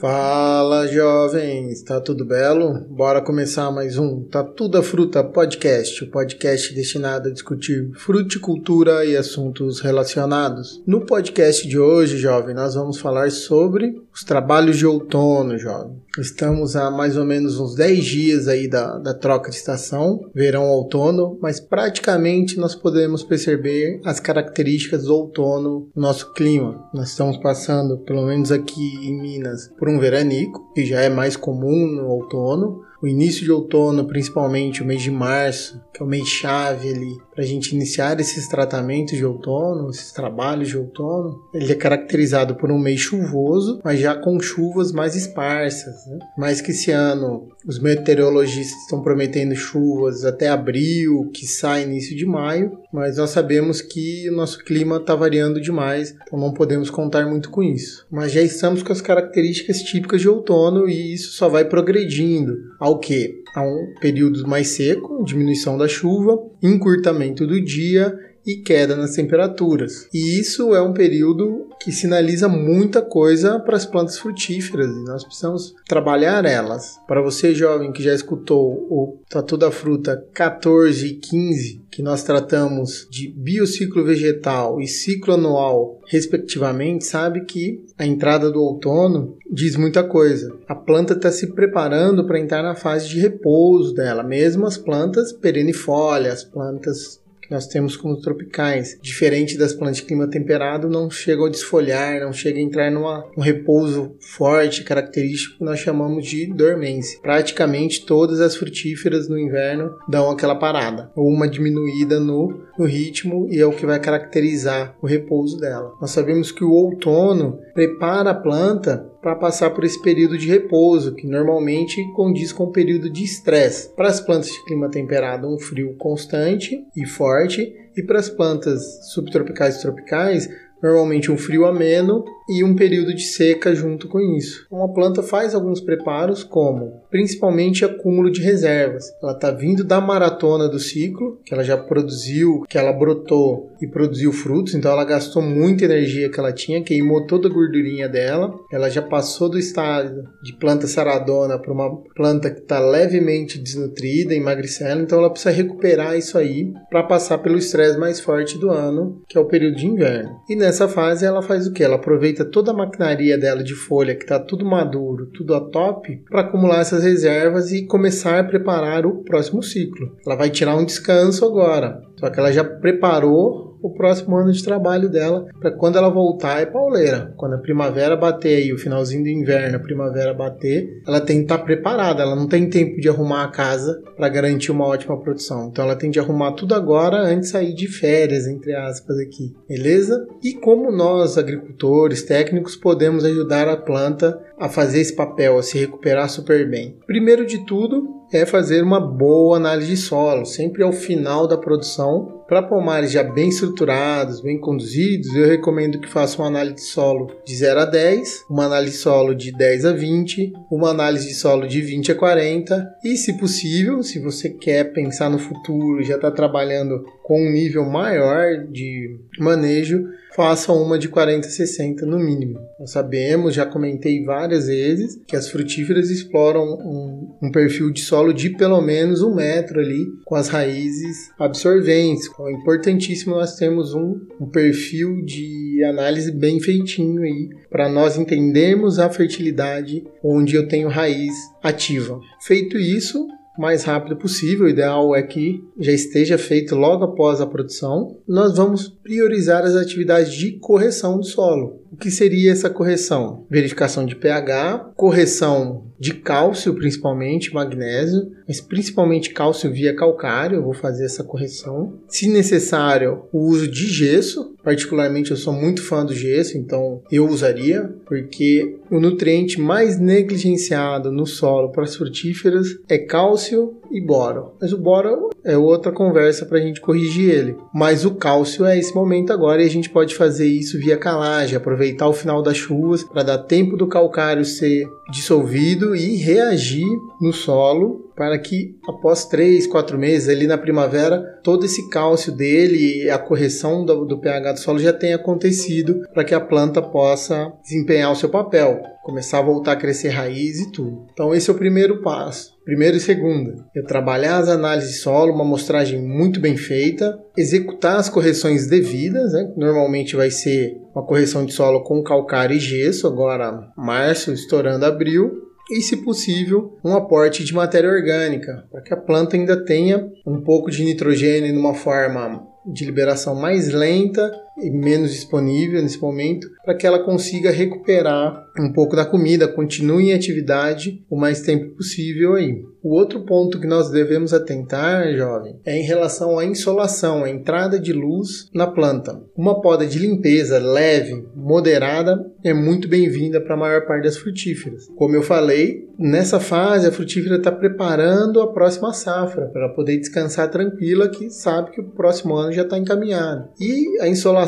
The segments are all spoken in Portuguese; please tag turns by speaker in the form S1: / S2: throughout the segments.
S1: Fala jovens, tá tudo belo? Bora começar mais um Tá Tudo a Fruta Podcast, o podcast destinado a discutir fruticultura e assuntos relacionados. No podcast de hoje, jovem, nós vamos falar sobre os trabalhos de outono, jovem. Estamos há mais ou menos uns 10 dias aí da, da troca de estação, verão-outono, mas praticamente nós podemos perceber as características do outono no nosso clima. Nós estamos passando, pelo menos aqui em Minas, por um veranico, que já é mais comum no outono, o início de outono, principalmente o mês de março, que é o mês chave ali, para a gente iniciar esses tratamentos de outono, esses trabalhos de outono, ele é caracterizado por um mês chuvoso, mas já com chuvas mais esparsas. Né? Mais que esse ano, os meteorologistas estão prometendo chuvas até abril, que sai início de maio, mas nós sabemos que o nosso clima está variando demais, então não podemos contar muito com isso. Mas já estamos com as características típicas de outono e isso só vai progredindo ao que? A um período mais seco, diminuição da chuva, encurtamento do dia e queda nas temperaturas. E isso é um período que sinaliza muita coisa para as plantas frutíferas e nós precisamos trabalhar elas. Para você jovem que já escutou o Tatu da Fruta 14 e 15, que nós tratamos de biociclo vegetal e ciclo anual, respectivamente, sabe que a entrada do outono diz muita coisa. A planta está se preparando para entrar na fase de repouso dela, mesmo as plantas perennifólias, plantas que nós temos como tropicais, diferente das plantas de clima temperado, não chegam a desfolhar, não chegam a entrar numa, num repouso forte, característico que nós chamamos de dormência. Praticamente todas as frutíferas no inverno dão aquela parada, ou uma diminuída no, no ritmo, e é o que vai caracterizar o repouso dela. Nós sabemos que o outono prepara a planta para passar por esse período de repouso, que normalmente condiz com o período de estresse. Para as plantas de clima temperado, um frio constante e forte, e para as plantas subtropicais e tropicais, normalmente um frio ameno e um período de seca junto com isso. Então a planta faz alguns preparos, como principalmente acúmulo de reservas. Ela está vindo da maratona do ciclo, que ela já produziu, que ela brotou e produziu frutos, então ela gastou muita energia que ela tinha, queimou toda a gordurinha dela. Ela já passou do estado de planta saradona para uma planta que está levemente desnutrida, emagrecendo, então ela precisa recuperar isso aí para passar pelo estresse mais forte do ano, que é o período de inverno. E nessa fase ela faz o que? Ela aproveita aproveita toda a maquinaria dela de folha que está tudo maduro, tudo a top, para acumular essas reservas e começar a preparar o próximo ciclo. Ela vai tirar um descanso agora, só que ela já preparou o próximo ano de trabalho dela para quando ela voltar é pauleira. Quando a primavera bater aí, o finalzinho do inverno, a primavera bater, ela tem que estar tá preparada. Ela não tem tempo de arrumar a casa para garantir uma ótima produção. Então ela tem de arrumar tudo agora antes de sair de férias, entre aspas aqui, beleza? E como nós agricultores, técnicos, podemos ajudar a planta a fazer esse papel, a se recuperar super bem? Primeiro de tudo, é fazer uma boa análise de solo, sempre ao final da produção. Para pomares já bem estruturados, bem conduzidos, eu recomendo que faça uma análise de solo de 0 a 10, uma análise de solo de 10 a 20, uma análise de solo de 20 a 40 e, se possível, se você quer pensar no futuro, já está trabalhando com um nível maior de manejo, faça uma de 40 a 60 no mínimo. Nós sabemos, já comentei várias vezes, que as frutíferas exploram um, um, perfil de solo de pelo menos um metro ali, com as raízes absorventes. É importantíssimo nós termos um, um perfil de análise bem feitinho aí, para nós entendermos a fertilidade onde eu tenho raiz ativa. Feito isso, mais rápido possível. O ideal é que já esteja feito logo após a produção. Nós vamos priorizar as atividades de correção do solo. O que seria essa correção? Verificação de pH, correção de cálcio, principalmente magnésio, mas principalmente cálcio via calcário. Eu vou fazer essa correção. Se necessário, o uso de gesso. Particularmente, eu sou muito fã do gesso, então eu usaria, porque o nutriente mais negligenciado no solo para as frutíferas é cálcio e boro. Mas o boro é outra conversa para a gente corrigir ele. Mas o cálcio é esse momento agora e a gente pode fazer isso via calagem, aproveitar o final das chuvas para dar tempo do calcário ser dissolvido e reagir no solo para que após três, quatro meses, ali na primavera, todo esse cálcio dele e a correção do, do pH do solo já tenha acontecido para que a planta possa desempenhar o seu papel começar a voltar a crescer raiz e tudo. Então esse é o primeiro passo. Primeiro e segundo, eu trabalhar as análises de solo, uma amostragem muito bem feita, executar as correções devidas, né? normalmente vai ser uma correção de solo com calcário e gesso, agora março, estourando abril, e, se possível, um aporte de matéria orgânica, para que a planta ainda tenha um pouco de nitrogênio numa forma de liberação mais lenta menos disponível nesse momento, para que ela consiga recuperar um pouco da comida, continue em atividade o mais tempo possível aí. O outro ponto que nós devemos atentar, jovem, é em relação à insolação, a entrada de luz na planta. Uma poda de limpeza leve, moderada, é muito bem-vinda para a maior parte das frutíferas. Como eu falei, nessa fase a frutífera está preparando a próxima safra para poder descansar tranquila, que sabe que o próximo ano já está encaminhado. E a insolação,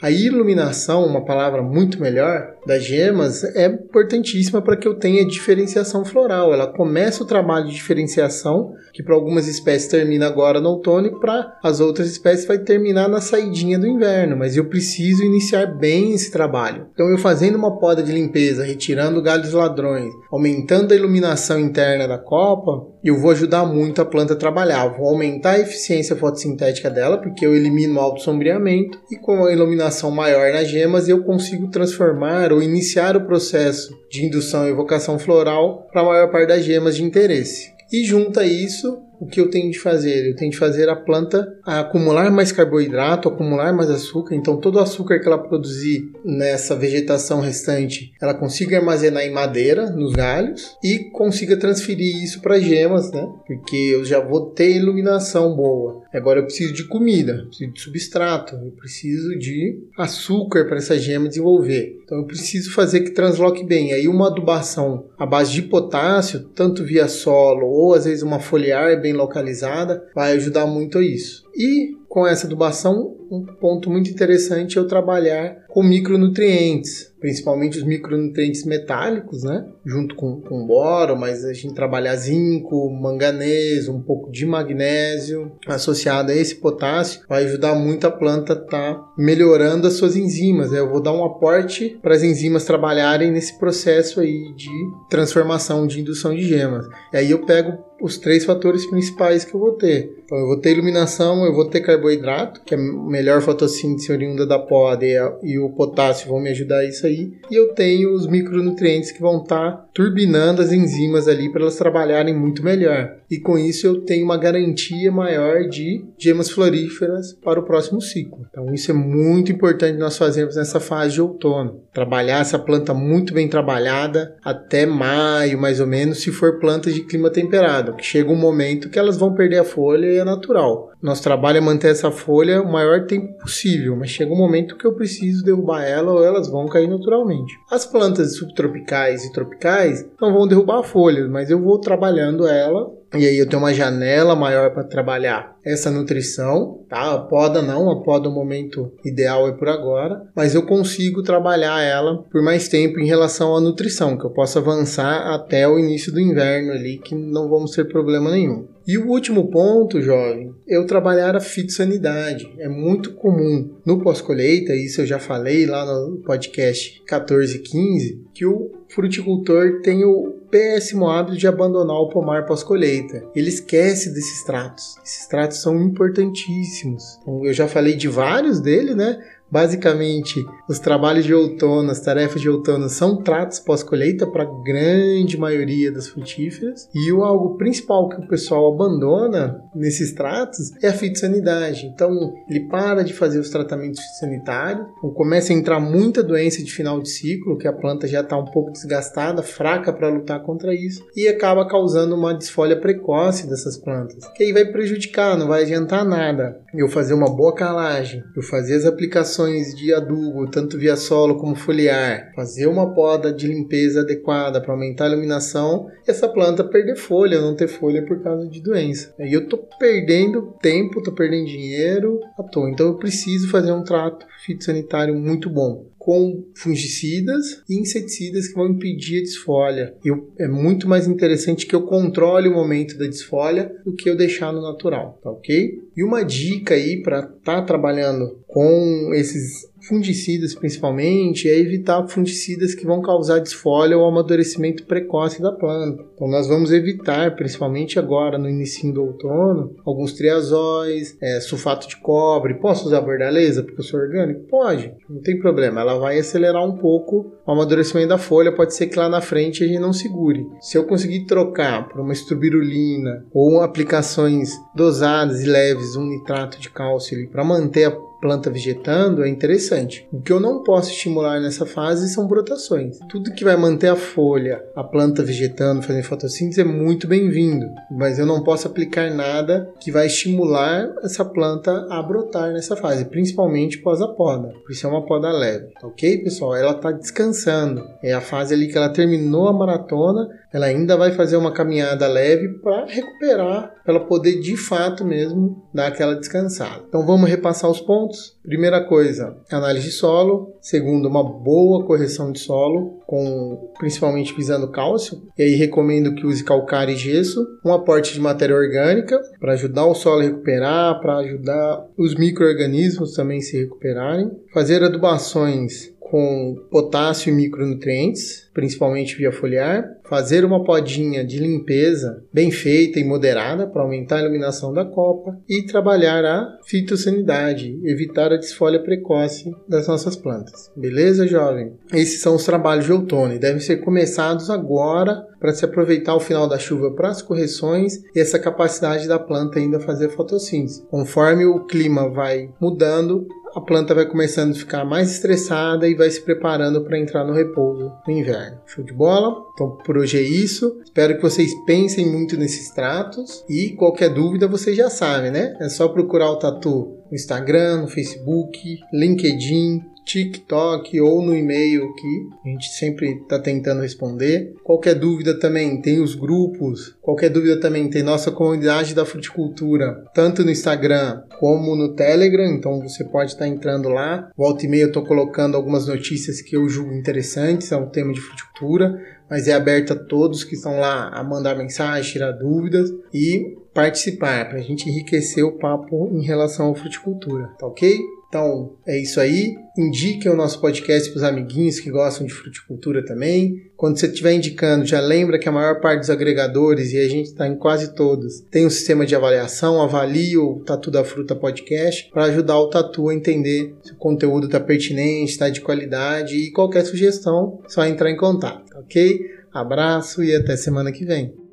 S1: a iluminação, uma palavra muito melhor, das gemas é importantíssima para que eu tenha diferenciação floral. Ela começa o trabalho de diferenciação, que para algumas espécies termina agora no outono e para as outras espécies vai terminar na saidinha do inverno, mas eu preciso iniciar bem esse trabalho. Então eu fazendo uma poda de limpeza, retirando galhos ladrões, aumentando a iluminação interna da copa, eu vou ajudar muito a planta a trabalhar. vou aumentar a eficiência fotossintética dela, porque eu elimino o alto sombreamento e com a iluminação maior nas gemas eu consigo transformar ou iniciar o processo de indução e evocação floral para a maior parte das gemas de interesse. E junta isso o que eu tenho de fazer? Eu tenho de fazer a planta acumular mais carboidrato, acumular mais açúcar. Então, todo o açúcar que ela produzir nessa vegetação restante, ela consiga armazenar em madeira, nos galhos, e consiga transferir isso para gemas, né? Porque eu já vou ter iluminação boa. Agora eu preciso de comida, preciso de substrato, eu preciso de açúcar para essa gema desenvolver. Então eu preciso fazer que transloque bem. Aí uma adubação à base de potássio, tanto via solo ou às vezes uma foliar bem localizada, vai ajudar muito a isso. E com essa adubação, um ponto muito interessante é eu trabalhar com micronutrientes, principalmente os micronutrientes metálicos, né? Junto com, com boro, mas a gente trabalha zinco, manganês, um pouco de magnésio associado a esse potássio, vai ajudar muito a planta a tá melhorando as suas enzimas. Né? Eu vou dar um aporte para as enzimas trabalharem nesse processo aí de transformação, de indução de gemas. E aí eu pego os três fatores principais que eu vou ter. Então, eu vou ter iluminação, eu vou ter carboidrato, que é melhor fotossíntese oriunda da poda, e o potássio vão me ajudar a isso aí. E eu tenho os micronutrientes que vão estar tá turbinando as enzimas ali para elas trabalharem muito melhor. E com isso eu tenho uma garantia maior de gemas floríferas para o próximo ciclo. Então, isso é muito importante nós fazermos nessa fase de outono. Trabalhar essa planta muito bem trabalhada até maio, mais ou menos, se for plantas de clima temperado que chega um momento que elas vão perder a folha e é natural. Nosso trabalho é manter essa folha o maior tempo possível, mas chega um momento que eu preciso derrubar ela ou elas vão cair naturalmente. As plantas subtropicais e tropicais não vão derrubar a folha, mas eu vou trabalhando ela e aí eu tenho uma janela maior para trabalhar essa nutrição, tá? A poda não, a poda o momento ideal é por agora, mas eu consigo trabalhar ela por mais tempo em relação à nutrição, que eu possa avançar até o início do inverno ali, que não vamos ter problema nenhum. E o último ponto, jovem, é eu trabalhar a fitossanidade. É muito comum no pós-colheita, isso eu já falei lá no podcast 14 e 15, que o fruticultor tem o péssimo hábito de abandonar o pomar pós-colheita. Ele esquece desses tratos. Esses tratos são importantíssimos. Então, eu já falei de vários dele, né? Basicamente, os trabalhos de outono, as tarefas de outono são tratos pós-colheita para a grande maioria das frutíferas. E o algo principal que o pessoal abandona nesses tratos é a fitossanidade. Então, ele para de fazer os tratamentos sanitários, então começa a entrar muita doença de final de ciclo, que a planta já está um pouco desgastada, fraca para lutar contra isso, e acaba causando uma desfolha precoce dessas plantas, que aí vai prejudicar, não vai adiantar nada. Eu fazer uma boa calagem, eu fazer as aplicações de adubo, tanto via solo como foliar, fazer uma poda de limpeza adequada para aumentar a iluminação, essa planta perder folha, não ter folha por causa de doença. Aí eu tô perdendo tempo, tô perdendo dinheiro à toa. Então eu preciso fazer um trato fitossanitário muito bom com fungicidas e inseticidas que vão impedir a desfolha. É muito mais interessante que eu controle o momento da desfolha do que eu deixar no natural, tá ok? E uma dica aí para está trabalhando com esses fungicidas principalmente, é evitar fungicidas que vão causar desfolha ou amadurecimento precoce da planta. Então nós vamos evitar, principalmente agora no início do outono, alguns triazóis, é, sulfato de cobre. Posso usar bordaleza porque eu sou orgânico? Pode, não tem problema. Ela vai acelerar um pouco o amadurecimento da folha, pode ser que lá na frente a gente não segure. Se eu conseguir trocar por uma estrubirulina ou aplicações dosadas e leves, um nitrato de cálcio para manter a planta vegetando é interessante. O que eu não posso estimular nessa fase são brotações. Tudo que vai manter a folha, a planta vegetando, fazendo fotossíntese é muito bem-vindo, mas eu não posso aplicar nada que vai estimular essa planta a brotar nessa fase, principalmente pós a poda. Por isso é uma poda leve, ok, pessoal? Ela está descansando. É a fase ali que ela terminou a maratona, ela ainda vai fazer uma caminhada leve para recuperar, para ela poder de fato mesmo dar aquela descansada. Então vamos repassar os pontos. Primeira coisa, análise de solo. Segundo, uma boa correção de solo, com principalmente pisando cálcio. E aí recomendo que use calcário e gesso. Um aporte de matéria orgânica para ajudar o solo a recuperar, para ajudar os micro-organismos também se recuperarem. Fazer adubações com potássio e micronutrientes, principalmente via foliar, fazer uma podinha de limpeza bem feita e moderada para aumentar a iluminação da copa e trabalhar a fitossanidade, evitar a desfolha precoce das nossas plantas. Beleza, jovem? Esses são os trabalhos de outono e devem ser começados agora para se aproveitar o final da chuva para as correções e essa capacidade da planta ainda fazer fotossíntese. Conforme o clima vai mudando, a planta vai começando a ficar mais estressada e vai se preparando para entrar no repouso no inverno. Show de bola? Então por hoje é isso. Espero que vocês pensem muito nesses tratos e qualquer dúvida vocês já sabem, né? É só procurar o Tatu no Instagram, no Facebook, LinkedIn, TikTok ou no e-mail que a gente sempre está tentando responder. Qualquer dúvida também tem os grupos, qualquer dúvida também tem nossa comunidade da fruticultura, tanto no Instagram como no Telegram, então você pode estar tá entrando lá. Volta e meia eu estou colocando algumas notícias que eu julgo interessantes ao tema de fruticultura, mas é aberto a todos que estão lá a mandar mensagem, tirar dúvidas e participar para a gente enriquecer o papo em relação à fruticultura, tá ok? Então é isso aí. Indique o nosso podcast para os amiguinhos que gostam de fruticultura também. Quando você estiver indicando, já lembra que a maior parte dos agregadores, e a gente está em quase todos, tem um sistema de avaliação. Avalie o Tatu da Fruta Podcast para ajudar o Tatu a entender se o conteúdo está pertinente, está de qualidade e qualquer sugestão, só entrar em contato, ok? Abraço e até semana que vem.